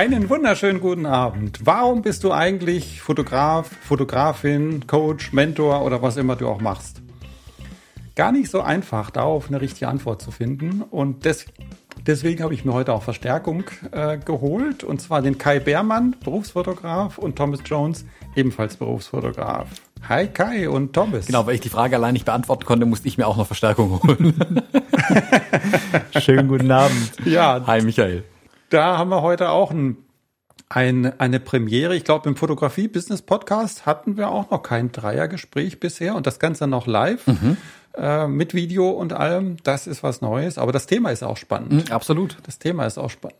Einen wunderschönen guten Abend. Warum bist du eigentlich Fotograf, Fotografin, Coach, Mentor oder was immer du auch machst? Gar nicht so einfach, darauf eine richtige Antwort zu finden. Und des, deswegen habe ich mir heute auch Verstärkung äh, geholt. Und zwar den Kai Beermann, Berufsfotograf, und Thomas Jones, ebenfalls Berufsfotograf. Hi Kai und Thomas. Genau, weil ich die Frage allein nicht beantworten konnte, musste ich mir auch noch Verstärkung holen. Schönen guten Abend. Ja. Hi Michael. Da haben wir heute auch ein, ein, eine Premiere. Ich glaube, im Fotografie-Business-Podcast hatten wir auch noch kein Dreiergespräch bisher und das Ganze noch live. Mhm. Äh, mit Video und allem, das ist was Neues. Aber das Thema ist auch spannend. Mhm, absolut. Das Thema ist auch spannend.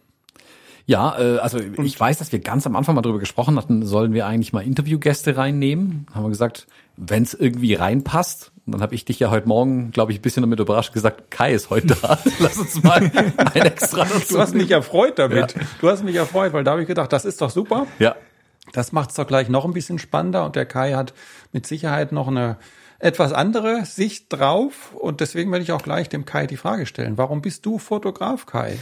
Ja, äh, also ich weiß, dass wir ganz am Anfang mal darüber gesprochen hatten, sollen wir eigentlich mal Interviewgäste reinnehmen. Haben wir gesagt, wenn es irgendwie reinpasst. Und dann habe ich dich ja heute Morgen, glaube ich, ein bisschen damit überrascht gesagt, Kai ist heute da. Lass uns mal ein extra dazu. Du hast mich erfreut damit. Ja. Du hast mich erfreut, weil da habe ich gedacht, das ist doch super. Ja. Das macht es doch gleich noch ein bisschen spannender und der Kai hat mit Sicherheit noch eine etwas andere Sicht drauf und deswegen werde ich auch gleich dem Kai die Frage stellen. Warum bist du Fotograf, Kai?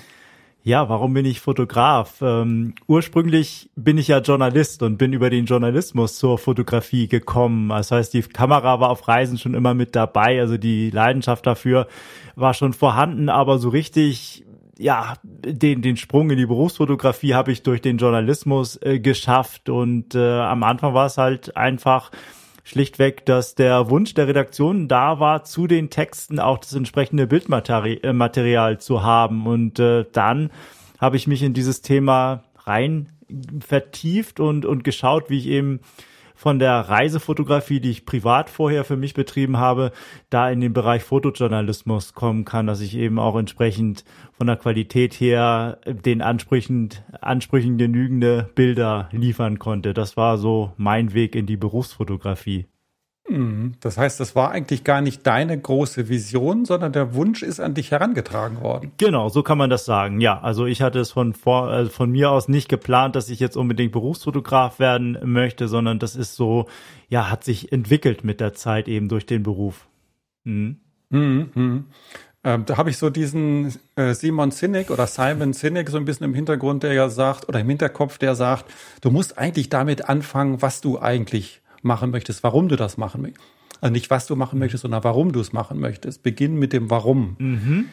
Ja, warum bin ich Fotograf? Ähm, ursprünglich bin ich ja Journalist und bin über den Journalismus zur Fotografie gekommen. Das heißt, die Kamera war auf Reisen schon immer mit dabei, also die Leidenschaft dafür war schon vorhanden, aber so richtig ja, den, den Sprung in die Berufsfotografie habe ich durch den Journalismus äh, geschafft und äh, am Anfang war es halt einfach schlichtweg, dass der Wunsch der Redaktion da war, zu den Texten auch das entsprechende Bildmaterial äh, zu haben. Und äh, dann habe ich mich in dieses Thema rein vertieft und, und geschaut, wie ich eben von der Reisefotografie, die ich privat vorher für mich betrieben habe, da in den Bereich Fotojournalismus kommen kann, dass ich eben auch entsprechend von der Qualität her den Ansprüchen, Ansprüchen genügende Bilder liefern konnte. Das war so mein Weg in die Berufsfotografie. Mhm. Das heißt, das war eigentlich gar nicht deine große Vision, sondern der Wunsch ist an dich herangetragen worden. Genau, so kann man das sagen. Ja, also ich hatte es von vor, äh, von mir aus nicht geplant, dass ich jetzt unbedingt Berufsfotograf werden möchte, sondern das ist so, ja, hat sich entwickelt mit der Zeit eben durch den Beruf. Mhm. Mhm, mhm. Ähm, da habe ich so diesen äh, Simon Sinek oder Simon Sinek so ein bisschen im Hintergrund, der ja sagt, oder im Hinterkopf, der sagt, du musst eigentlich damit anfangen, was du eigentlich machen möchtest, warum du das machen möchtest. Also nicht, was du machen möchtest, sondern warum du es machen möchtest. Beginn mit dem Warum. Mhm.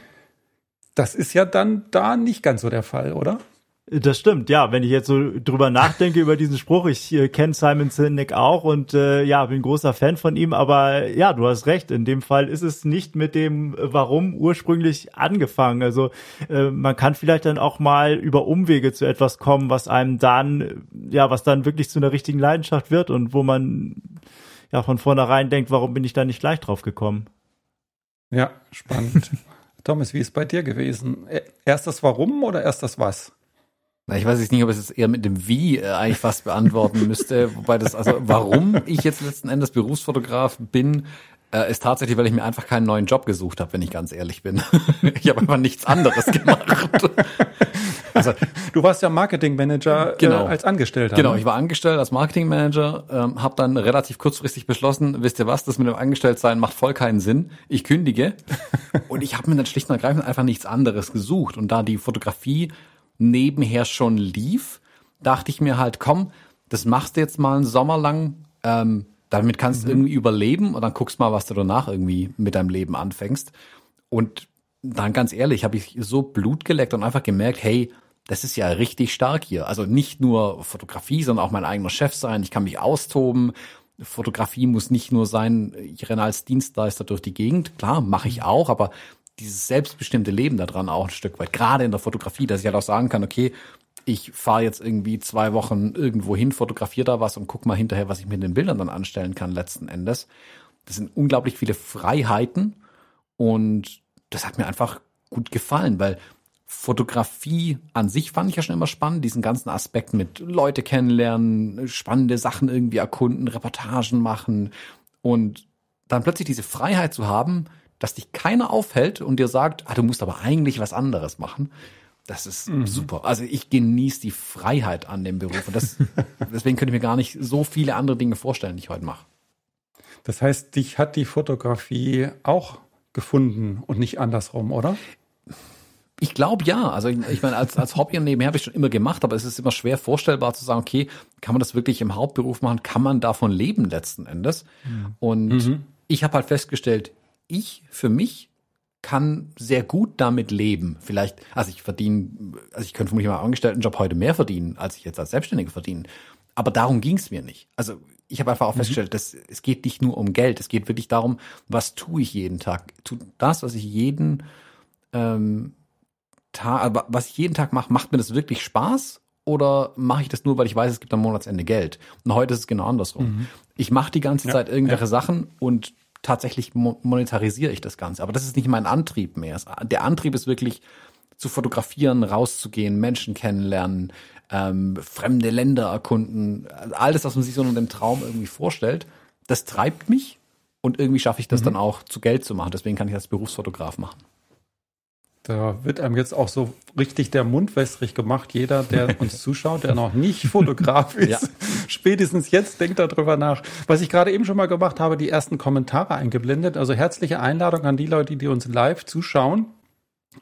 Das ist ja dann da nicht ganz so der Fall, oder? Das stimmt, ja. Wenn ich jetzt so drüber nachdenke über diesen Spruch, ich äh, kenne Simon Sinek auch und äh, ja, bin großer Fan von ihm, aber ja, du hast recht. In dem Fall ist es nicht mit dem Warum ursprünglich angefangen. Also äh, man kann vielleicht dann auch mal über Umwege zu etwas kommen, was einem dann, ja, was dann wirklich zu einer richtigen Leidenschaft wird und wo man ja von vornherein denkt, warum bin ich da nicht gleich drauf gekommen? Ja, spannend. Thomas, wie ist bei dir gewesen? Erst das Warum oder erst das Was? Na, ich weiß jetzt nicht, ob ich es eher mit dem Wie äh, eigentlich fast beantworten müsste. Wobei das, also warum ich jetzt letzten Endes Berufsfotograf bin, äh, ist tatsächlich, weil ich mir einfach keinen neuen Job gesucht habe, wenn ich ganz ehrlich bin. ich habe einfach nichts anderes gemacht. also du warst ja Marketingmanager äh, genau. äh, als Angestellter. Genau, ne? ich war angestellt als Marketingmanager, ähm, habe dann relativ kurzfristig beschlossen, wisst ihr was, das mit dem Angestelltsein macht voll keinen Sinn. Ich kündige und ich habe mir dann schlicht und ergreifend einfach nichts anderes gesucht und da die Fotografie nebenher schon lief, dachte ich mir halt, komm, das machst du jetzt mal einen Sommer lang, ähm, damit kannst du mhm. irgendwie überleben und dann guckst mal, was du danach irgendwie mit deinem Leben anfängst. Und dann ganz ehrlich, habe ich so Blut geleckt und einfach gemerkt, hey, das ist ja richtig stark hier. Also nicht nur Fotografie, sondern auch mein eigener Chef sein. Ich kann mich austoben. Fotografie muss nicht nur sein, ich renne als Dienstleister durch die Gegend. Klar, mache ich auch, aber dieses selbstbestimmte Leben daran auch ein Stück weit, gerade in der Fotografie, dass ich halt auch sagen kann, okay, ich fahre jetzt irgendwie zwei Wochen irgendwo hin, fotografiere da was und guck mal hinterher, was ich mit den Bildern dann anstellen kann letzten Endes. Das sind unglaublich viele Freiheiten und das hat mir einfach gut gefallen, weil Fotografie an sich fand ich ja schon immer spannend, diesen ganzen Aspekt mit Leute kennenlernen, spannende Sachen irgendwie erkunden, Reportagen machen und dann plötzlich diese Freiheit zu haben, dass dich keiner aufhält und dir sagt, ah, du musst aber eigentlich was anderes machen. Das ist mhm. super. Also ich genieße die Freiheit an dem Beruf. Und das, deswegen könnte ich mir gar nicht so viele andere Dinge vorstellen, die ich heute mache. Das heißt, dich hat die Fotografie auch gefunden und nicht andersrum, oder? Ich glaube ja. Also ich, ich meine, als, als Hobby und nebenher habe ich schon immer gemacht, aber es ist immer schwer vorstellbar zu sagen, okay, kann man das wirklich im Hauptberuf machen? Kann man davon leben letzten Endes? Mhm. Und mhm. ich habe halt festgestellt, ich für mich kann sehr gut damit leben. Vielleicht, also ich verdiene, also ich könnte vermutlich mal Angestelltenjob heute mehr verdienen, als ich jetzt als Selbstständiger verdiene. Aber darum ging es mir nicht. Also ich habe einfach auch mhm. festgestellt, dass es geht nicht nur um Geld, es geht wirklich darum, was tue ich jeden Tag. Tu das, was ich jeden ähm, Tag, was ich jeden Tag mache, macht mir das wirklich Spaß? Oder mache ich das nur, weil ich weiß, es gibt am Monatsende Geld? Und heute ist es genau andersrum. Mhm. Ich mache die ganze ja, Zeit irgendwelche ja. Sachen und tatsächlich monetarisiere ich das Ganze. Aber das ist nicht mein Antrieb mehr. Der Antrieb ist wirklich zu fotografieren, rauszugehen, Menschen kennenlernen, ähm, fremde Länder erkunden. Alles, was man sich so in dem Traum irgendwie vorstellt, das treibt mich und irgendwie schaffe ich das mhm. dann auch zu Geld zu machen. Deswegen kann ich das Berufsfotograf machen. Da wird einem jetzt auch so richtig der Mund wässrig gemacht. Jeder, der uns zuschaut, der noch nicht Fotograf ist, ja. spätestens jetzt denkt darüber nach. Was ich gerade eben schon mal gemacht habe, die ersten Kommentare eingeblendet. Also herzliche Einladung an die Leute, die uns live zuschauen.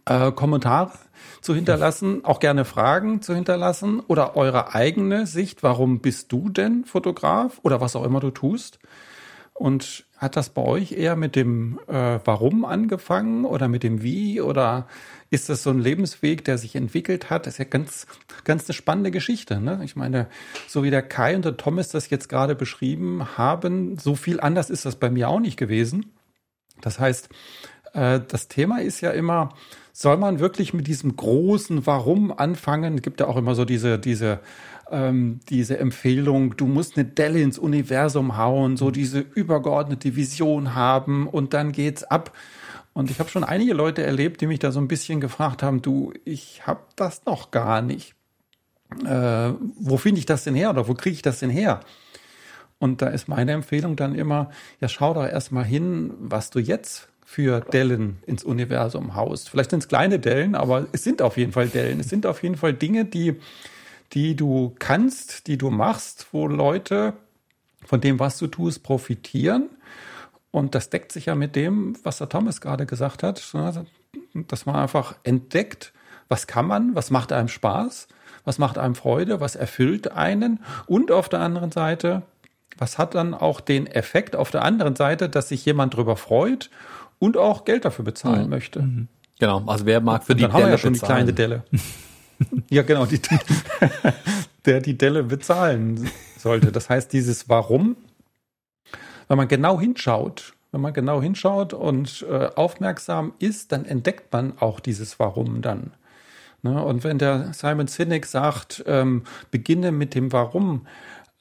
Äh, Kommentare zu hinterlassen, auch gerne Fragen zu hinterlassen oder eure eigene Sicht. Warum bist du denn Fotograf oder was auch immer du tust? Und hat das bei euch eher mit dem äh, Warum angefangen oder mit dem Wie oder ist das so ein Lebensweg, der sich entwickelt hat? Das ist ja ganz, ganz eine spannende Geschichte. Ne? Ich meine, so wie der Kai und der Thomas das jetzt gerade beschrieben haben, so viel anders ist das bei mir auch nicht gewesen. Das heißt, äh, das Thema ist ja immer, soll man wirklich mit diesem großen Warum anfangen? Es gibt ja auch immer so diese, diese ähm, diese Empfehlung, du musst eine Delle ins Universum hauen, so diese übergeordnete Vision haben und dann geht's ab. Und ich habe schon einige Leute erlebt, die mich da so ein bisschen gefragt haben, du, ich habe das noch gar nicht. Äh, wo finde ich das denn her oder wo kriege ich das denn her? Und da ist meine Empfehlung dann immer, ja, schau doch erstmal hin, was du jetzt für Dellen ins Universum haust. Vielleicht sind es kleine Dellen, aber es sind auf jeden Fall Dellen. Es sind auf jeden Fall Dinge, die die du kannst, die du machst, wo Leute von dem, was du tust, profitieren. Und das deckt sich ja mit dem, was der Thomas gerade gesagt hat, dass man einfach entdeckt, was kann man, was macht einem Spaß, was macht einem Freude, was erfüllt einen und auf der anderen Seite, was hat dann auch den Effekt auf der anderen Seite, dass sich jemand darüber freut und auch Geld dafür bezahlen mhm. möchte. Mhm. Genau, also wer mag für und die dann Delle haben wir ja schon bezahlen. die kleine Delle. ja, genau, die, der die Delle bezahlen sollte. Das heißt, dieses Warum, wenn man genau hinschaut, wenn man genau hinschaut und äh, aufmerksam ist, dann entdeckt man auch dieses Warum dann. Ne? Und wenn der Simon Sinek sagt, ähm, beginne mit dem Warum,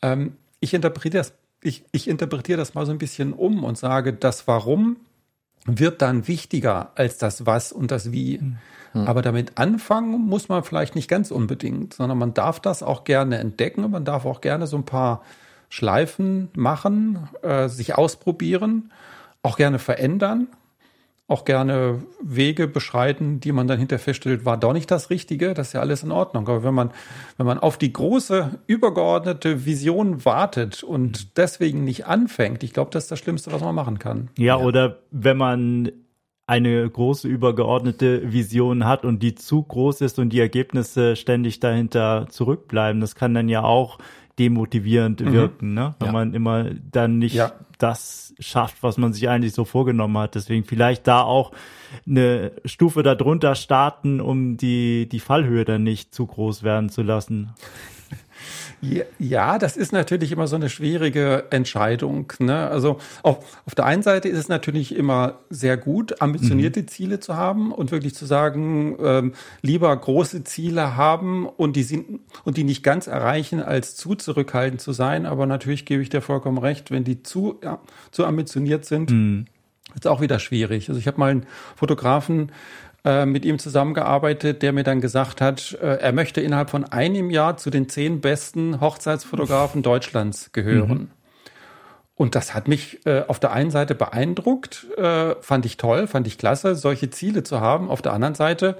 ähm, ich interpretiere das, ich, ich interpretiere das mal so ein bisschen um und sage, das Warum wird dann wichtiger als das Was und das Wie. Mhm. Hm. Aber damit anfangen muss man vielleicht nicht ganz unbedingt, sondern man darf das auch gerne entdecken und man darf auch gerne so ein paar Schleifen machen, äh, sich ausprobieren, auch gerne verändern, auch gerne Wege beschreiten, die man dann hinterher feststellt, war doch nicht das Richtige, das ist ja alles in Ordnung. Aber wenn man, wenn man auf die große, übergeordnete Vision wartet und deswegen nicht anfängt, ich glaube, das ist das Schlimmste, was man machen kann. Ja, ja. oder wenn man eine große übergeordnete Vision hat und die zu groß ist und die Ergebnisse ständig dahinter zurückbleiben, das kann dann ja auch demotivierend mhm. wirken, ne? wenn ja. man immer dann nicht ja. Das schafft, was man sich eigentlich so vorgenommen hat. Deswegen vielleicht da auch eine Stufe darunter starten, um die, die Fallhöhe dann nicht zu groß werden zu lassen. Ja, das ist natürlich immer so eine schwierige Entscheidung. Ne? Also auf, auf der einen Seite ist es natürlich immer sehr gut, ambitionierte mhm. Ziele zu haben und wirklich zu sagen, ähm, lieber große Ziele haben und die sind und die nicht ganz erreichen, als zu zurückhaltend zu sein. Aber natürlich gebe ich dir vollkommen recht, wenn die zu, ja, zu ambitioniert sind, mhm. ist auch wieder schwierig. Also ich habe mal einen Fotografen äh, mit ihm zusammengearbeitet, der mir dann gesagt hat, äh, er möchte innerhalb von einem Jahr zu den zehn besten Hochzeitsfotografen Deutschlands gehören. Mhm. Und das hat mich äh, auf der einen Seite beeindruckt, äh, fand ich toll, fand ich klasse, solche Ziele zu haben. Auf der anderen Seite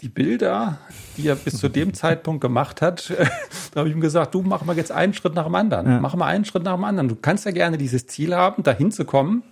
die Bilder, die er bis zu dem Zeitpunkt gemacht hat, da habe ich ihm gesagt, du mach mal jetzt einen Schritt nach dem anderen. Ja. Mach mal einen Schritt nach dem anderen. Du kannst ja gerne dieses Ziel haben, dahin zu kommen.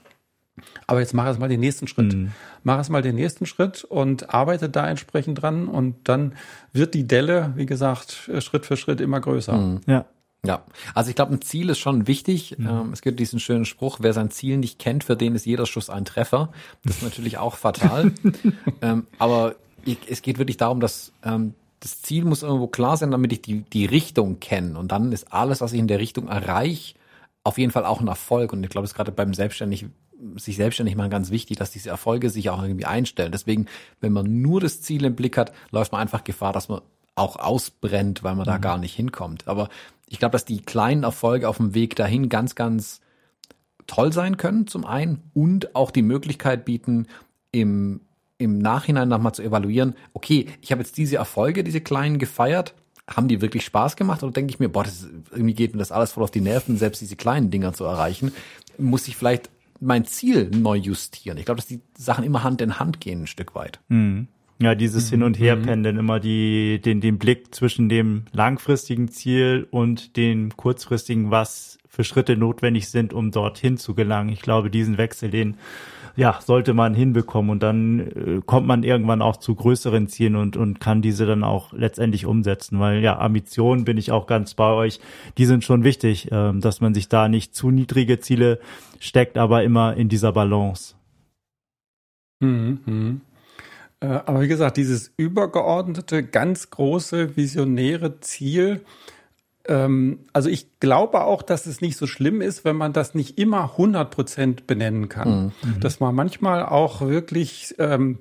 Aber jetzt mach erst mal den nächsten Schritt. Mhm. Mach erst mal den nächsten Schritt und arbeite da entsprechend dran und dann wird die Delle, wie gesagt, Schritt für Schritt immer größer. Mhm. Ja. Ja, also ich glaube, ein Ziel ist schon wichtig. Mhm. Ähm, es gibt diesen schönen Spruch, wer sein Ziel nicht kennt, für den ist jeder Schuss ein Treffer. Das ist natürlich auch fatal. ähm, aber ich, es geht wirklich darum, dass ähm, das Ziel muss irgendwo klar sein, damit ich die, die Richtung kenne. Und dann ist alles, was ich in der Richtung erreiche, auf jeden Fall auch ein Erfolg. Und ich glaube, es ist gerade beim Selbstständig, sich selbstständig machen ganz wichtig, dass diese Erfolge sich auch irgendwie einstellen. Deswegen, wenn man nur das Ziel im Blick hat, läuft man einfach Gefahr, dass man auch ausbrennt, weil man mhm. da gar nicht hinkommt. Aber ich glaube, dass die kleinen Erfolge auf dem Weg dahin ganz, ganz toll sein können, zum einen, und auch die Möglichkeit bieten, im, im Nachhinein nochmal zu evaluieren, okay, ich habe jetzt diese Erfolge, diese kleinen gefeiert, haben die wirklich Spaß gemacht oder denke ich mir, boah, das ist, irgendwie geht mir das alles voll auf die Nerven, selbst diese kleinen Dinger zu erreichen, muss ich vielleicht mein Ziel neu justieren. Ich glaube, dass die Sachen immer Hand in Hand gehen, ein Stück weit. Mhm. Ja, dieses Hin- und Herpendeln, mhm. immer die, den, den Blick zwischen dem langfristigen Ziel und den kurzfristigen, was für Schritte notwendig sind, um dorthin zu gelangen. Ich glaube, diesen Wechsel, den ja, sollte man hinbekommen und dann äh, kommt man irgendwann auch zu größeren Zielen und, und kann diese dann auch letztendlich umsetzen, weil ja, Ambitionen bin ich auch ganz bei euch, die sind schon wichtig, äh, dass man sich da nicht zu niedrige Ziele steckt, aber immer in dieser Balance. Mhm. mhm. Äh, aber wie gesagt, dieses übergeordnete, ganz große, visionäre Ziel, also ich glaube auch, dass es nicht so schlimm ist, wenn man das nicht immer 100 Prozent benennen kann. Mhm. Dass man manchmal auch wirklich ähm,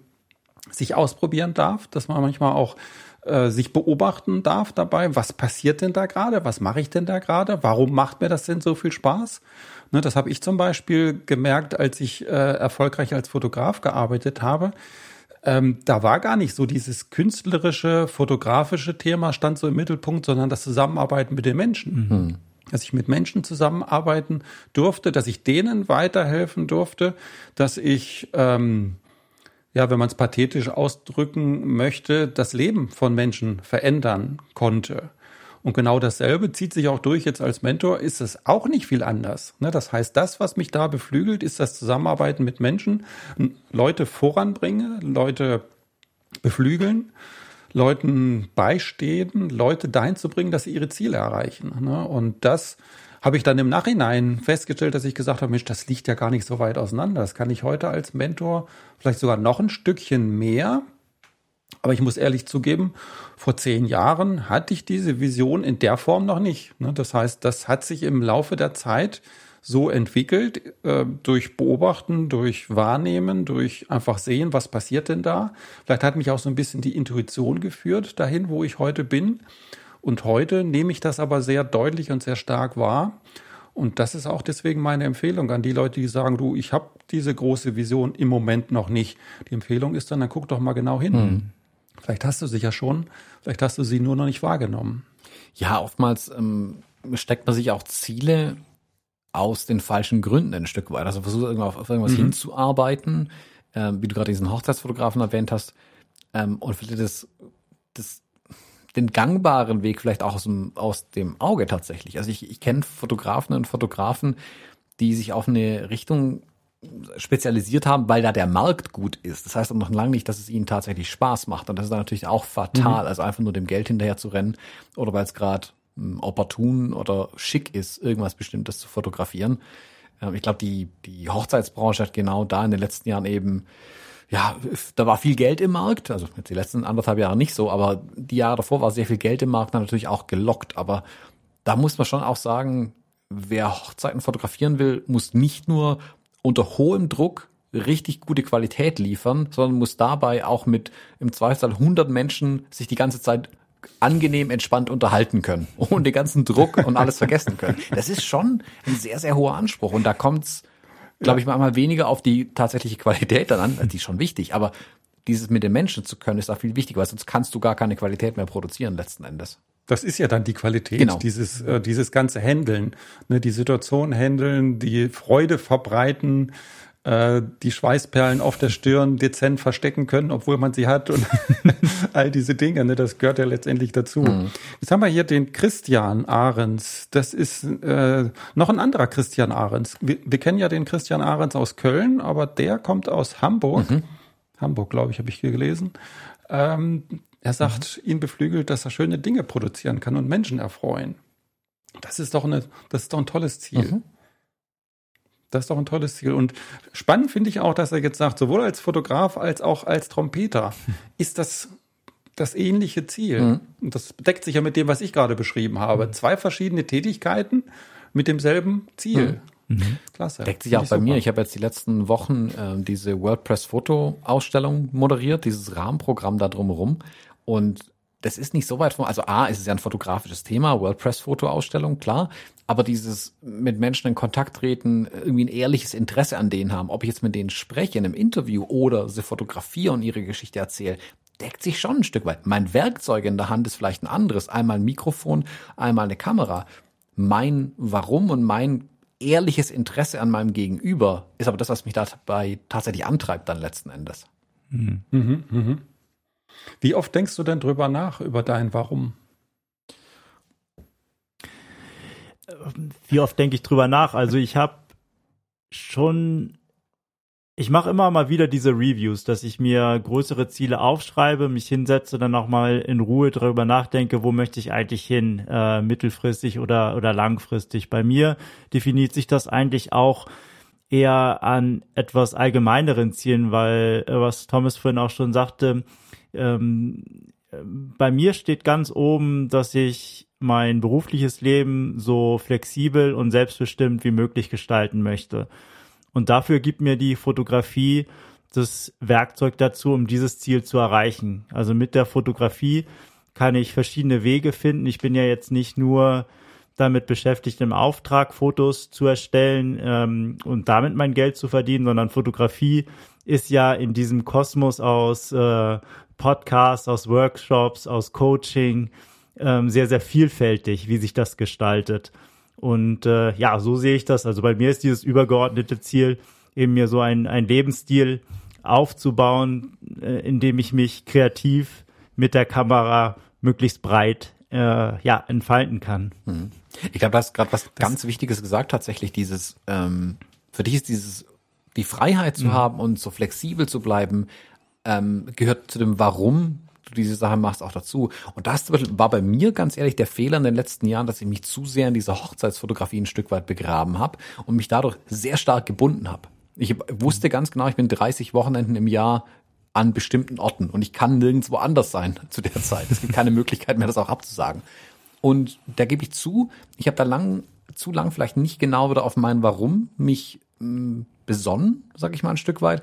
sich ausprobieren darf, dass man manchmal auch äh, sich beobachten darf dabei, was passiert denn da gerade, was mache ich denn da gerade, warum macht mir das denn so viel Spaß? Ne, das habe ich zum Beispiel gemerkt, als ich äh, erfolgreich als Fotograf gearbeitet habe ähm, da war gar nicht so dieses künstlerische, fotografische Thema stand so im Mittelpunkt, sondern das Zusammenarbeiten mit den Menschen. Mhm. Dass ich mit Menschen zusammenarbeiten durfte, dass ich denen weiterhelfen durfte, dass ich, ähm, ja, wenn man es pathetisch ausdrücken möchte, das Leben von Menschen verändern konnte. Und genau dasselbe zieht sich auch durch jetzt als Mentor, ist es auch nicht viel anders. Ne? Das heißt, das, was mich da beflügelt, ist das Zusammenarbeiten mit Menschen, Leute voranbringe, Leute beflügeln, Leuten beistehen, Leute dahin zu bringen, dass sie ihre Ziele erreichen. Ne? Und das habe ich dann im Nachhinein festgestellt, dass ich gesagt habe, Mensch, das liegt ja gar nicht so weit auseinander. Das kann ich heute als Mentor vielleicht sogar noch ein Stückchen mehr aber ich muss ehrlich zugeben, vor zehn Jahren hatte ich diese Vision in der Form noch nicht. Ne? Das heißt, das hat sich im Laufe der Zeit so entwickelt, äh, durch Beobachten, durch Wahrnehmen, durch einfach sehen, was passiert denn da. Vielleicht hat mich auch so ein bisschen die Intuition geführt dahin, wo ich heute bin. Und heute nehme ich das aber sehr deutlich und sehr stark wahr. Und das ist auch deswegen meine Empfehlung an die Leute, die sagen, du, ich habe diese große Vision im Moment noch nicht. Die Empfehlung ist dann, dann guck doch mal genau hin. Mhm. Vielleicht hast du sie ja schon, vielleicht hast du sie nur noch nicht wahrgenommen. Ja, oftmals ähm, steckt man sich auch Ziele aus den falschen Gründen ein Stück weit. Also versucht auf, auf irgendwas mhm. hinzuarbeiten, ähm, wie du gerade diesen Hochzeitsfotografen erwähnt hast, ähm, und das, das, den gangbaren Weg vielleicht auch aus dem, aus dem Auge tatsächlich. Also ich, ich kenne Fotografen und Fotografen, die sich auf eine Richtung spezialisiert haben, weil da der Markt gut ist. Das heißt aber noch lange nicht, dass es ihnen tatsächlich Spaß macht. Und das ist dann natürlich auch fatal, mhm. also einfach nur dem Geld hinterher zu rennen oder weil es gerade hm, opportun oder schick ist, irgendwas Bestimmtes zu fotografieren. Ähm, ich glaube, die, die Hochzeitsbranche hat genau da in den letzten Jahren eben, ja, da war viel Geld im Markt, also jetzt die letzten anderthalb Jahre nicht so, aber die Jahre davor war sehr viel Geld im Markt, natürlich auch gelockt. Aber da muss man schon auch sagen, wer Hochzeiten fotografieren will, muss nicht nur unter hohem Druck richtig gute Qualität liefern, sondern muss dabei auch mit im Zweifelsfall 100 Menschen sich die ganze Zeit angenehm entspannt unterhalten können und den ganzen Druck und alles vergessen können. Das ist schon ein sehr, sehr hoher Anspruch und da kommt's, glaube ich, manchmal weniger auf die tatsächliche Qualität dann an, die ist schon wichtig, aber dieses mit den Menschen zu können, ist auch viel wichtiger, weil sonst kannst du gar keine Qualität mehr produzieren letzten Endes. Das ist ja dann die Qualität, genau. dieses, äh, dieses ganze Handeln, ne, die Situation handeln, die Freude verbreiten, äh, die Schweißperlen auf der Stirn dezent verstecken können, obwohl man sie hat und all diese Dinge, ne, das gehört ja letztendlich dazu. Mhm. Jetzt haben wir hier den Christian Ahrens. Das ist äh, noch ein anderer Christian Ahrens. Wir, wir kennen ja den Christian Ahrens aus Köln, aber der kommt aus Hamburg. Mhm. Hamburg, glaube ich, habe ich hier gelesen. Ähm, er sagt, mhm. ihn beflügelt, dass er schöne Dinge produzieren kann und Menschen erfreuen. Das ist doch eine, das ist doch ein tolles Ziel. Mhm. Das ist doch ein tolles Ziel. Und spannend finde ich auch, dass er jetzt sagt, sowohl als Fotograf als auch als Trompeter ist das das ähnliche Ziel. Mhm. Und das deckt sich ja mit dem, was ich gerade beschrieben habe. Mhm. Zwei verschiedene Tätigkeiten mit demselben Ziel. Mhm. mhm. Klasse. Deckt sich auch bei super. mir. Ich habe jetzt die letzten Wochen äh, diese WordPress Foto Ausstellung moderiert, dieses Rahmenprogramm da drumherum. Und das ist nicht so weit von, also A, ist es ja ein fotografisches Thema, WordPress-Fotoausstellung, klar, aber dieses mit Menschen in Kontakt treten, irgendwie ein ehrliches Interesse an denen haben, ob ich jetzt mit denen spreche in einem Interview oder sie fotografiere und ihre Geschichte erzähle, deckt sich schon ein Stück weit. Mein Werkzeug in der Hand ist vielleicht ein anderes, einmal ein Mikrofon, einmal eine Kamera. Mein Warum und mein ehrliches Interesse an meinem Gegenüber ist aber das, was mich dabei tatsächlich antreibt dann letzten Endes. Mhm. Mhm, mhm. Wie oft denkst du denn drüber nach, über dein Warum? Wie oft denke ich drüber nach? Also ich habe schon, ich mache immer mal wieder diese Reviews, dass ich mir größere Ziele aufschreibe, mich hinsetze, dann auch mal in Ruhe drüber nachdenke, wo möchte ich eigentlich hin, äh, mittelfristig oder, oder langfristig. Bei mir definiert sich das eigentlich auch eher an etwas allgemeineren Zielen, weil, äh, was Thomas vorhin auch schon sagte, ähm, bei mir steht ganz oben, dass ich mein berufliches Leben so flexibel und selbstbestimmt wie möglich gestalten möchte. Und dafür gibt mir die Fotografie das Werkzeug dazu, um dieses Ziel zu erreichen. Also mit der Fotografie kann ich verschiedene Wege finden. Ich bin ja jetzt nicht nur damit beschäftigt, im Auftrag Fotos zu erstellen ähm, und damit mein Geld zu verdienen, sondern Fotografie ist ja in diesem Kosmos aus äh, Podcasts, aus Workshops, aus Coaching ähm, sehr, sehr vielfältig, wie sich das gestaltet. Und äh, ja, so sehe ich das. Also bei mir ist dieses übergeordnete Ziel, eben mir so ein, ein Lebensstil aufzubauen, äh, in dem ich mich kreativ mit der Kamera möglichst breit äh, ja, entfalten kann. Mhm. Ich glaube, du hast gerade was das ganz Wichtiges gesagt, tatsächlich dieses, ähm, für dich ist dieses, die Freiheit zu mhm. haben und so flexibel zu bleiben, ähm, gehört zu dem Warum du diese Sache machst auch dazu. Und das war bei mir ganz ehrlich der Fehler in den letzten Jahren, dass ich mich zu sehr in dieser Hochzeitsfotografie ein Stück weit begraben habe und mich dadurch sehr stark gebunden habe. Ich wusste ganz genau, ich bin 30 Wochenenden im Jahr an bestimmten Orten und ich kann nirgendwo anders sein zu der Zeit. Es gibt keine Möglichkeit mehr, das auch abzusagen. Und da gebe ich zu, ich habe da lang, zu lang vielleicht nicht genau wieder auf mein Warum mich mh, hm, besonnen, sage ich mal ein Stück weit.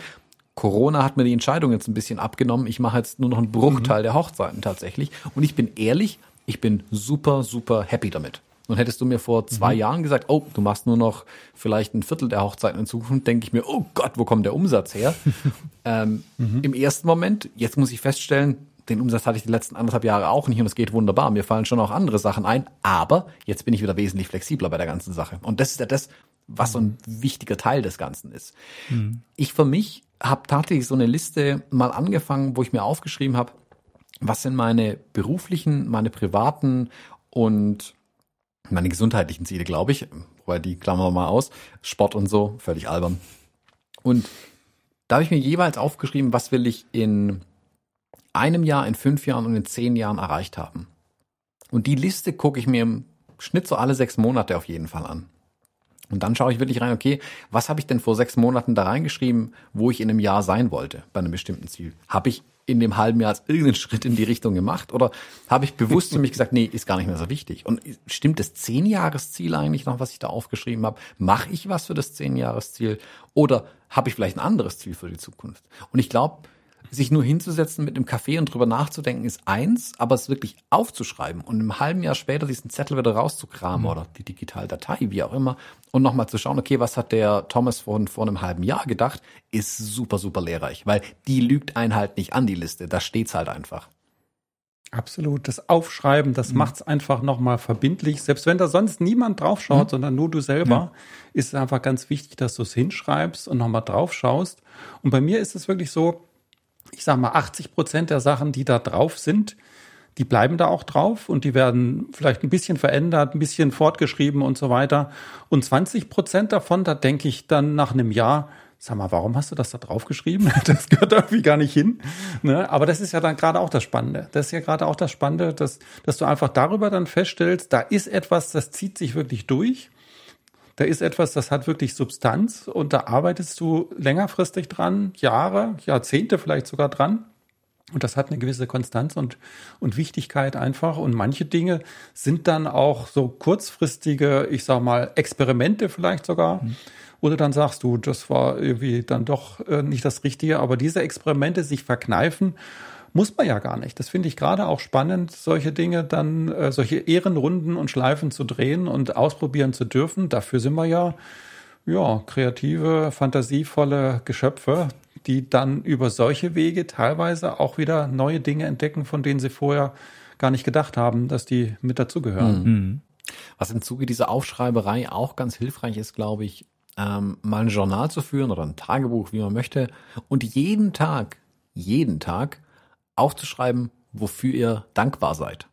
Corona hat mir die Entscheidung jetzt ein bisschen abgenommen. Ich mache jetzt nur noch einen Bruchteil mhm. der Hochzeiten tatsächlich. Und ich bin ehrlich, ich bin super, super happy damit. Und hättest du mir vor zwei mhm. Jahren gesagt, oh, du machst nur noch vielleicht ein Viertel der Hochzeiten in Zukunft, denke ich mir, oh Gott, wo kommt der Umsatz her? ähm, mhm. Im ersten Moment, jetzt muss ich feststellen, den Umsatz hatte ich die letzten anderthalb Jahre auch nicht und es geht wunderbar. Mir fallen schon auch andere Sachen ein, aber jetzt bin ich wieder wesentlich flexibler bei der ganzen Sache. Und das ist ja das, was so ein mhm. wichtiger Teil des Ganzen ist. Mhm. Ich für mich habe tatsächlich so eine Liste mal angefangen, wo ich mir aufgeschrieben habe, was sind meine beruflichen, meine privaten und meine gesundheitlichen Ziele, glaube ich. Weil die klammern wir mal aus. Sport und so, völlig albern. Und da habe ich mir jeweils aufgeschrieben, was will ich in einem Jahr, in fünf Jahren und in zehn Jahren erreicht haben. Und die Liste gucke ich mir im Schnitt so alle sechs Monate auf jeden Fall an. Und dann schaue ich wirklich rein, okay, was habe ich denn vor sechs Monaten da reingeschrieben, wo ich in einem Jahr sein wollte, bei einem bestimmten Ziel? Habe ich in dem halben Jahr irgendeinen Schritt in die Richtung gemacht oder habe ich bewusst für mich gesagt, nee, ist gar nicht mehr so wichtig? Und stimmt das Zehn-Jahres-Ziel eigentlich noch, was ich da aufgeschrieben habe? Mache ich was für das Zehn-Jahres-Ziel oder habe ich vielleicht ein anderes Ziel für die Zukunft? Und ich glaube, sich nur hinzusetzen mit einem Kaffee und drüber nachzudenken ist eins, aber es wirklich aufzuschreiben und im halben Jahr später diesen Zettel wieder rauszukramen mhm. oder die Digitaldatei, wie auch immer, und nochmal zu schauen, okay, was hat der Thomas vor, vor einem halben Jahr gedacht, ist super, super lehrreich, weil die lügt einen halt nicht an, die Liste. Da steht's halt einfach. Absolut. Das Aufschreiben, das mhm. macht es einfach nochmal verbindlich. Selbst wenn da sonst niemand draufschaut, mhm. sondern nur du selber, ja. ist es einfach ganz wichtig, dass du es hinschreibst und nochmal draufschaust. Und bei mir ist es wirklich so, ich sag mal, 80 Prozent der Sachen, die da drauf sind, die bleiben da auch drauf und die werden vielleicht ein bisschen verändert, ein bisschen fortgeschrieben und so weiter. Und 20 Prozent davon, da denke ich dann nach einem Jahr, sag mal, warum hast du das da drauf geschrieben? Das gehört irgendwie gar nicht hin. Ne? Aber das ist ja dann gerade auch das Spannende. Das ist ja gerade auch das Spannende, dass, dass du einfach darüber dann feststellst, da ist etwas, das zieht sich wirklich durch. Da ist etwas, das hat wirklich Substanz und da arbeitest du längerfristig dran, Jahre, Jahrzehnte vielleicht sogar dran. Und das hat eine gewisse Konstanz und, und Wichtigkeit einfach. Und manche Dinge sind dann auch so kurzfristige, ich sag mal, Experimente vielleicht sogar. Mhm. Oder dann sagst du, das war irgendwie dann doch äh, nicht das Richtige. Aber diese Experimente sich verkneifen, muss man ja gar nicht. Das finde ich gerade auch spannend, solche Dinge dann, äh, solche Ehrenrunden und Schleifen zu drehen und ausprobieren zu dürfen. Dafür sind wir ja, ja, kreative, fantasievolle Geschöpfe, die dann über solche Wege teilweise auch wieder neue Dinge entdecken, von denen sie vorher gar nicht gedacht haben, dass die mit dazugehören. Mhm. mhm. Was im Zuge dieser Aufschreiberei auch ganz hilfreich ist, glaube ich, ähm, mal ein Journal zu führen oder ein Tagebuch, wie man möchte, und jeden Tag, jeden Tag aufzuschreiben, wofür ihr dankbar seid.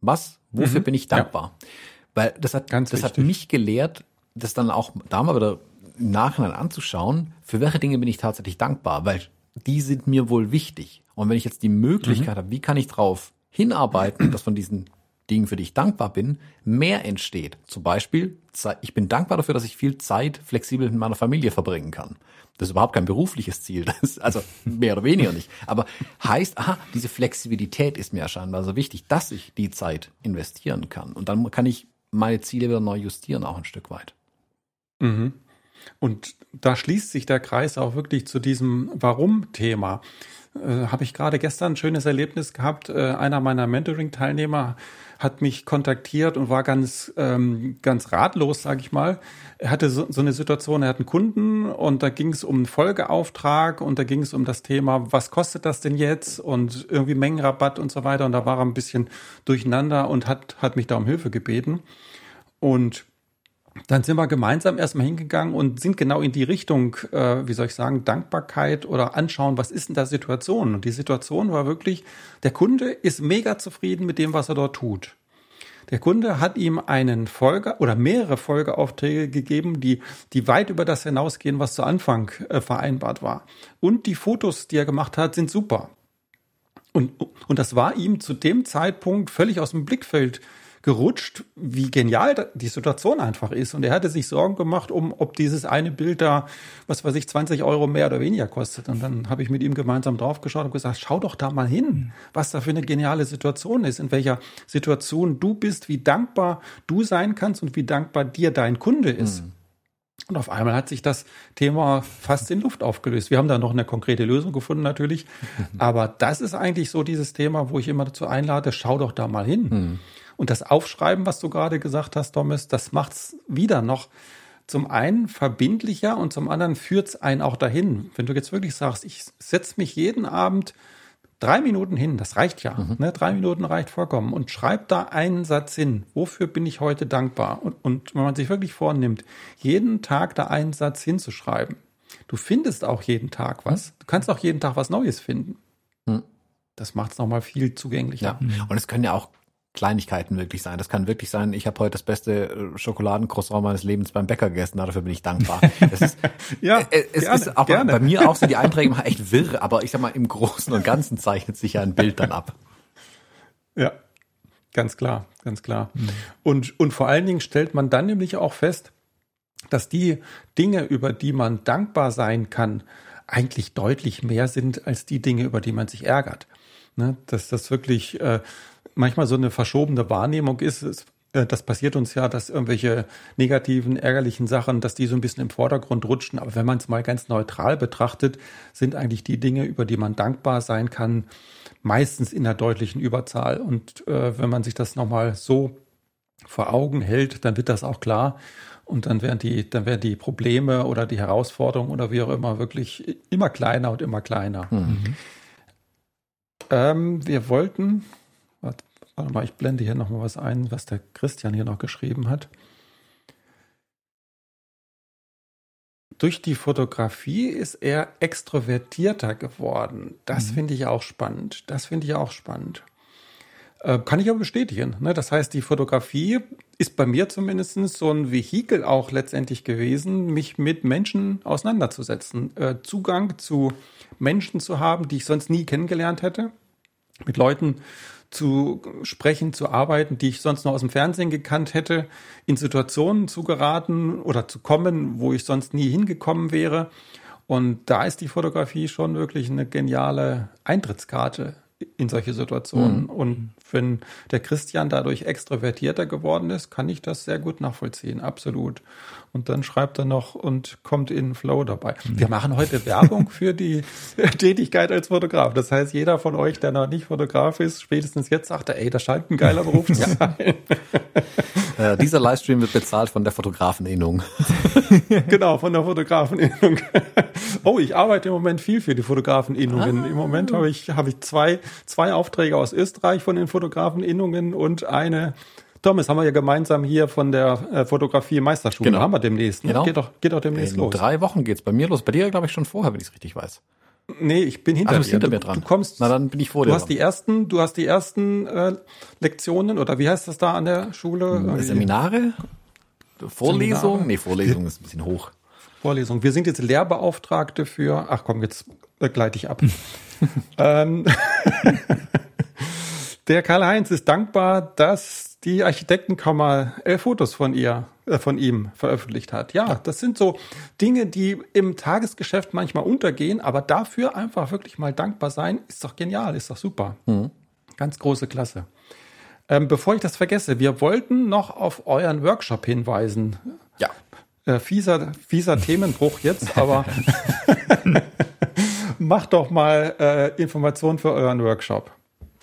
Was, wofür mhm. bin ich dankbar? Ja. Weil das hat, Ganz das wichtig. hat mich gelehrt, das dann auch da mal wieder im Nachhinein anzuschauen, für welche Dinge bin ich tatsächlich dankbar, weil die sind mir wohl wichtig. Und wenn ich jetzt die Möglichkeit mhm. habe, wie kann ich drauf hinarbeiten, dass von diesen Dingen, für die ich dankbar bin, mehr entsteht. Zum Beispiel, ich bin dankbar dafür, dass ich viel Zeit flexibel mit meiner Familie verbringen kann. Das ist überhaupt kein berufliches Ziel, also mehr oder weniger nicht. Aber heißt, aha, diese Flexibilität ist mir scheinbar so wichtig, dass ich die Zeit investieren kann. Und dann kann ich meine Ziele wieder neu justieren, auch ein Stück weit. Mhm. Und da schließt sich der Kreis auch wirklich zu diesem Warum-Thema. Äh, Habe ich gerade gestern ein schönes Erlebnis gehabt. Äh, einer meiner Mentoring-Teilnehmer hat mich kontaktiert und war ganz, ähm, ganz ratlos, sage ich mal. Er hatte so, so eine Situation, er hat einen Kunden und da ging es um einen Folgeauftrag und da ging es um das Thema, was kostet das denn jetzt und irgendwie Mengenrabatt und so weiter. Und da war er ein bisschen durcheinander und hat, hat mich da um Hilfe gebeten. Und dann sind wir gemeinsam erstmal hingegangen und sind genau in die Richtung, äh, wie soll ich sagen, Dankbarkeit oder anschauen, was ist denn da Situation? Und die Situation war wirklich, der Kunde ist mega zufrieden mit dem, was er dort tut. Der Kunde hat ihm einen Folge oder mehrere Folgeaufträge gegeben, die, die weit über das hinausgehen, was zu Anfang äh, vereinbart war. Und die Fotos, die er gemacht hat, sind super. Und, und das war ihm zu dem Zeitpunkt völlig aus dem Blickfeld gerutscht, wie genial die Situation einfach ist. Und er hatte sich Sorgen gemacht, um ob dieses eine Bild da, was weiß ich, 20 Euro mehr oder weniger kostet. Und dann habe ich mit ihm gemeinsam draufgeschaut und gesagt, schau doch da mal hin, was da für eine geniale Situation ist, in welcher Situation du bist, wie dankbar du sein kannst und wie dankbar dir dein Kunde ist. Mhm. Und auf einmal hat sich das Thema fast in Luft aufgelöst. Wir haben da noch eine konkrete Lösung gefunden natürlich. Aber das ist eigentlich so dieses Thema, wo ich immer dazu einlade, schau doch da mal hin. Mhm. Und das Aufschreiben, was du gerade gesagt hast, Thomas, das macht's wieder noch zum einen verbindlicher und zum anderen führt's einen auch dahin. Wenn du jetzt wirklich sagst, ich setze mich jeden Abend drei Minuten hin, das reicht ja. Mhm. Ne? Drei Minuten reicht vollkommen. Und schreib da einen Satz hin. Wofür bin ich heute dankbar? Und, und wenn man sich wirklich vornimmt, jeden Tag da einen Satz hinzuschreiben, du findest auch jeden Tag was. Mhm. Du kannst auch jeden Tag was Neues finden. Mhm. Das macht es nochmal viel zugänglicher. Ja. Und es können ja auch Kleinigkeiten wirklich sein. Das kann wirklich sein, ich habe heute das beste äh, Schokoladencroissant meines Lebens beim Bäcker gegessen, dafür bin ich dankbar. Es ist, ja, äh, es gerne, ist aber gerne. bei mir auch so die Einträge machen echt wirr, aber ich sag mal, im Großen und Ganzen zeichnet sich ja ein Bild dann ab. Ja, ganz klar, ganz klar. Mhm. Und, und vor allen Dingen stellt man dann nämlich auch fest, dass die Dinge, über die man dankbar sein kann, eigentlich deutlich mehr sind als die Dinge, über die man sich ärgert. Ne? Dass das wirklich äh, manchmal so eine verschobene Wahrnehmung ist. Es, äh, das passiert uns ja, dass irgendwelche negativen, ärgerlichen Sachen, dass die so ein bisschen im Vordergrund rutschen. Aber wenn man es mal ganz neutral betrachtet, sind eigentlich die Dinge, über die man dankbar sein kann, meistens in der deutlichen Überzahl. Und äh, wenn man sich das nochmal so vor Augen hält, dann wird das auch klar. Und dann werden die, dann werden die Probleme oder die Herausforderungen oder wie auch immer wirklich immer kleiner und immer kleiner. Mhm. Ähm, wir wollten Warte mal, ich blende hier noch mal was ein, was der Christian hier noch geschrieben hat. Durch die Fotografie ist er extrovertierter geworden. Das mhm. finde ich auch spannend. Das finde ich auch spannend. Äh, kann ich aber bestätigen. Ne? Das heißt, die Fotografie ist bei mir zumindest so ein Vehikel auch letztendlich gewesen, mich mit Menschen auseinanderzusetzen. Äh, Zugang zu Menschen zu haben, die ich sonst nie kennengelernt hätte. Mit Leuten zu sprechen, zu arbeiten, die ich sonst noch aus dem Fernsehen gekannt hätte, in Situationen zu geraten oder zu kommen, wo ich sonst nie hingekommen wäre. Und da ist die Fotografie schon wirklich eine geniale Eintrittskarte in solche Situationen. Mhm. Und wenn der Christian dadurch extrovertierter geworden ist, kann ich das sehr gut nachvollziehen, absolut. Und dann schreibt er noch und kommt in Flow dabei. Mhm. Wir machen heute Werbung für die Tätigkeit als Fotograf. Das heißt, jeder von euch, der noch nicht Fotograf ist, spätestens jetzt sagt er, ey, das scheint ein geiler Beruf zu sein. Äh, dieser Livestream wird bezahlt von der Fotografeninnung. genau, von der Fotografeninnung. oh, ich arbeite im Moment viel für die Fotografeninnungen. Ah. Im Moment habe ich, habe ich zwei, zwei Aufträge aus Österreich von den Fotografeninnungen und eine Thomas, haben wir ja gemeinsam hier von der äh, Fotografie Meisterschule. Genau. Haben wir demnächst. Ne? Genau. Geht doch, geht doch demnächst In los. drei Wochen geht's bei mir los. Bei dir, glaube ich, schon vorher, wenn ich es richtig weiß. Nee, ich bin hinter Ach, dir. hinter mir dran. Du kommst. Na, dann bin ich vor du dir. Du hast die ersten, du hast die ersten äh, Lektionen oder wie heißt das da an der Schule? Hm, Seminare? Vorlesung? Seminare? Nee, Vorlesung ist ein bisschen hoch. Vorlesung. Wir sind jetzt Lehrbeauftragte für. Ach komm, jetzt gleite ich ab. ähm, der Karl-Heinz ist dankbar, dass die Architektenkammer elf Fotos von ihr, äh, von ihm veröffentlicht hat. Ja, das sind so Dinge, die im Tagesgeschäft manchmal untergehen, aber dafür einfach wirklich mal dankbar sein, ist doch genial, ist doch super. Mhm. Ganz große Klasse. Ähm, bevor ich das vergesse, wir wollten noch auf euren Workshop hinweisen. Ja. Äh, fieser, fieser Themenbruch jetzt, aber macht doch mal äh, Informationen für euren Workshop.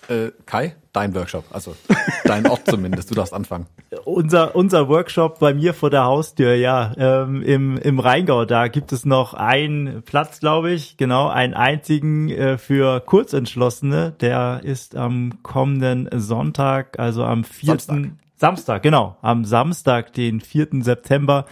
Äh, Kai, dein Workshop, also dein Ort zumindest, du darfst anfangen. Unser, unser Workshop bei mir vor der Haustür, ja, ähm, im, im Rheingau, da gibt es noch einen Platz, glaube ich, genau, einen einzigen äh, für Kurzentschlossene, der ist am kommenden Sonntag, also am 4. Samstag, Samstag genau, am Samstag, den 4. September,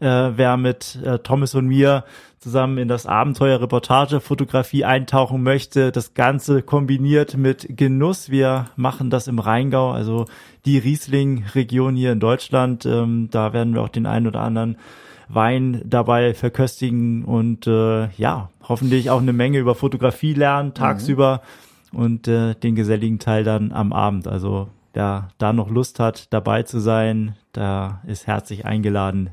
äh, wer mit äh, Thomas und mir zusammen in das Abenteuer Reportagefotografie eintauchen möchte. Das Ganze kombiniert mit Genuss. Wir machen das im Rheingau, also die Riesling-Region hier in Deutschland. Ähm, da werden wir auch den einen oder anderen Wein dabei verköstigen und äh, ja, hoffentlich auch eine Menge über Fotografie lernen tagsüber mhm. und äh, den geselligen Teil dann am Abend. Also wer da noch Lust hat, dabei zu sein, da ist herzlich eingeladen.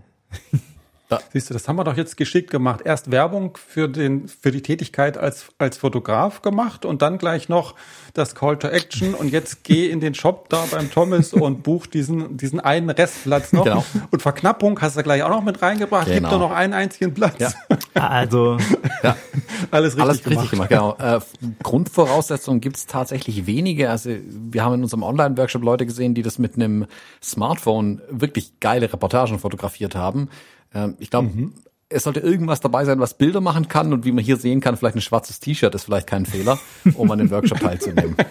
Da. Siehst du, das haben wir doch jetzt geschickt gemacht. Erst Werbung für, den, für die Tätigkeit als, als Fotograf gemacht und dann gleich noch das Call to Action und jetzt geh in den Shop da beim Thomas und buch diesen, diesen einen Restplatz noch. Genau. Und Verknappung hast du gleich auch noch mit reingebracht. Genau. Gibt doch noch einen einzigen Platz. Ja. Also, ja. alles richtig alles gemacht. Richtig gemacht genau. Äh, Grundvoraussetzungen gibt es tatsächlich wenige. Also wir haben in unserem Online-Workshop Leute gesehen, die das mit einem Smartphone wirklich geile Reportagen fotografiert haben. Ähm, ich glaube, mhm. es sollte irgendwas dabei sein, was Bilder machen kann und wie man hier sehen kann, vielleicht ein schwarzes T-Shirt ist vielleicht kein Fehler, um an dem Workshop teilzunehmen.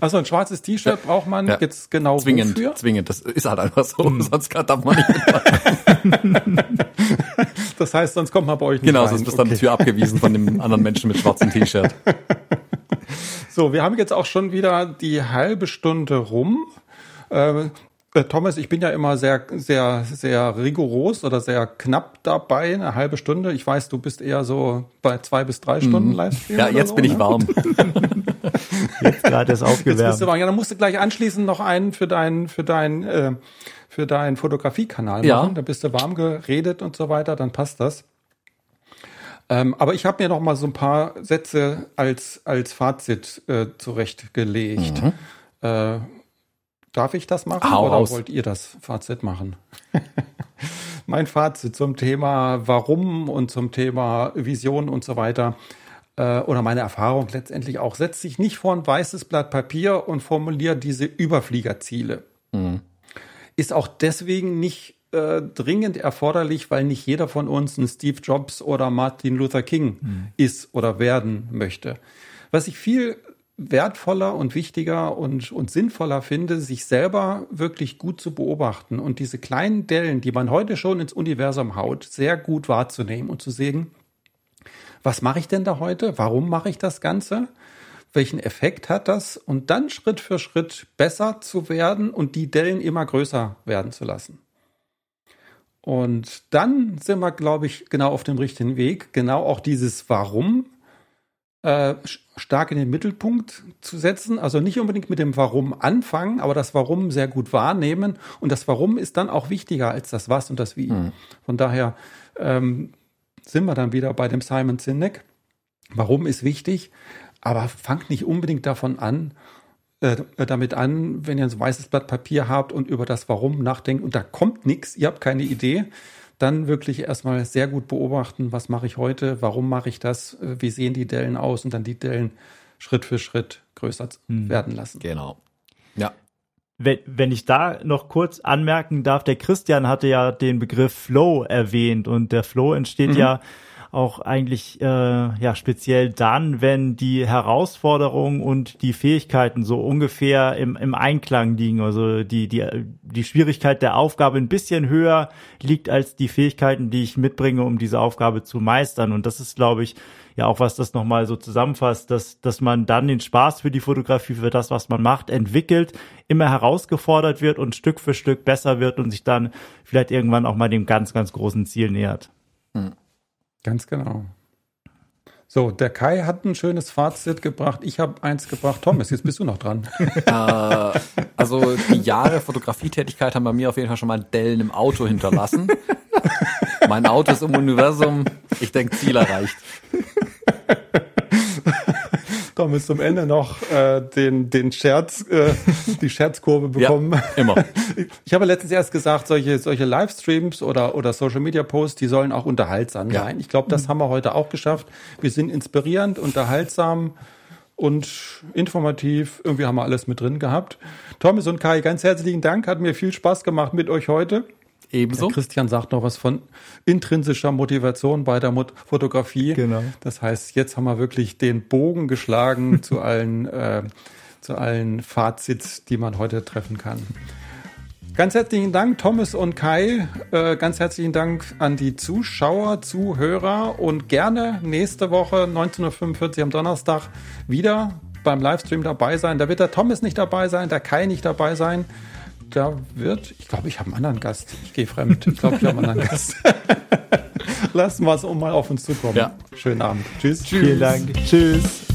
Also ein schwarzes T-Shirt ja. braucht man ja. jetzt genau zwingend, wofür? Zwingend, das ist halt einfach so, mhm. sonst darf man nicht Das heißt, sonst kommt man bei euch nicht Genau, rein. sonst bist du okay. dann Tür abgewiesen von dem anderen Menschen mit schwarzem T-Shirt. So, wir haben jetzt auch schon wieder die halbe Stunde rum. Äh, Thomas, ich bin ja immer sehr, sehr, sehr rigoros oder sehr knapp dabei, eine halbe Stunde. Ich weiß, du bist eher so bei zwei bis drei Stunden mhm. Livestream. Ja, jetzt so, bin ich ne? warm. jetzt gerade ist aufgewärmt. Jetzt bist du warm. Ja, dann musst du gleich anschließend noch einen für deinen, für deinen, äh, für deinen Fotografiekanal ja. machen. Da bist du warm geredet und so weiter, dann passt das. Ähm, aber ich habe mir noch mal so ein paar Sätze als, als Fazit äh, zurechtgelegt. Mhm. Äh, Darf ich das machen Hau oder aus. wollt ihr das Fazit machen? mein Fazit zum Thema Warum und zum Thema Vision und so weiter äh, oder meine Erfahrung letztendlich auch, setzt sich nicht vor ein weißes Blatt Papier und formuliert diese Überfliegerziele. Mhm. Ist auch deswegen nicht äh, dringend erforderlich, weil nicht jeder von uns ein Steve Jobs oder Martin Luther King mhm. ist oder werden möchte. Was ich viel wertvoller und wichtiger und, und sinnvoller finde, sich selber wirklich gut zu beobachten und diese kleinen Dellen, die man heute schon ins Universum haut, sehr gut wahrzunehmen und zu sehen, was mache ich denn da heute? Warum mache ich das Ganze? Welchen Effekt hat das? Und dann Schritt für Schritt besser zu werden und die Dellen immer größer werden zu lassen. Und dann sind wir, glaube ich, genau auf dem richtigen Weg. Genau auch dieses Warum äh, stark in den Mittelpunkt zu setzen. Also nicht unbedingt mit dem Warum anfangen, aber das Warum sehr gut wahrnehmen. Und das Warum ist dann auch wichtiger als das Was und das Wie. Mhm. Von daher ähm, sind wir dann wieder bei dem Simon Sinek. Warum ist wichtig, aber fangt nicht unbedingt davon an, äh, damit an, wenn ihr ein weißes Blatt Papier habt und über das Warum nachdenkt und da kommt nichts, ihr habt keine Idee, dann wirklich erstmal sehr gut beobachten, was mache ich heute, warum mache ich das, äh, wie sehen die Dellen aus und dann die Dellen Schritt für Schritt größer hm. werden lassen. Genau. Ja. Wenn, wenn ich da noch kurz anmerken darf, der Christian hatte ja den Begriff Flow erwähnt und der Flow entsteht mhm. ja auch eigentlich äh, ja speziell dann, wenn die Herausforderungen und die Fähigkeiten so ungefähr im, im Einklang liegen. Also die, die, die Schwierigkeit der Aufgabe ein bisschen höher liegt als die Fähigkeiten, die ich mitbringe, um diese Aufgabe zu meistern. Und das ist, glaube ich, ja auch was das nochmal so zusammenfasst, dass, dass man dann den Spaß für die Fotografie, für das, was man macht, entwickelt, immer herausgefordert wird und Stück für Stück besser wird und sich dann vielleicht irgendwann auch mal dem ganz, ganz großen Ziel nähert. Hm. Ganz genau. So, der Kai hat ein schönes Fazit gebracht. Ich habe eins gebracht. Thomas, jetzt bist du noch dran. Äh, also die Jahre Fotografietätigkeit haben bei mir auf jeden Fall schon mal Dellen im Auto hinterlassen. mein Auto ist im Universum. Ich denke, Ziel erreicht. Thomas zum Ende noch äh, den, den Scherz, äh, die Scherzkurve bekommen. Ja, immer. Ich habe letztens erst gesagt, solche, solche Livestreams oder, oder Social Media Posts, die sollen auch unterhaltsam ja. sein. Ich glaube, das haben wir heute auch geschafft. Wir sind inspirierend, unterhaltsam und informativ. Irgendwie haben wir alles mit drin gehabt. Thomas und Kai, ganz herzlichen Dank. Hat mir viel Spaß gemacht mit euch heute. Ebenso. Der Christian sagt noch was von intrinsischer Motivation bei der Mot Fotografie. Genau. Das heißt, jetzt haben wir wirklich den Bogen geschlagen zu allen, äh, zu allen Fazits, die man heute treffen kann. Ganz herzlichen Dank, Thomas und Kai. Äh, ganz herzlichen Dank an die Zuschauer, Zuhörer und gerne nächste Woche 19.45 Uhr am Donnerstag wieder beim Livestream dabei sein. Da wird der Thomas nicht dabei sein, der Kai nicht dabei sein da wird, ich glaube, ich habe einen anderen Gast. Ich gehe fremd. Ich glaube, ich habe einen anderen Gast. Lassen wir es um mal auf uns zukommen. Ja. Schönen Abend. Tschüss. Tschüss. Vielen Dank. Tschüss.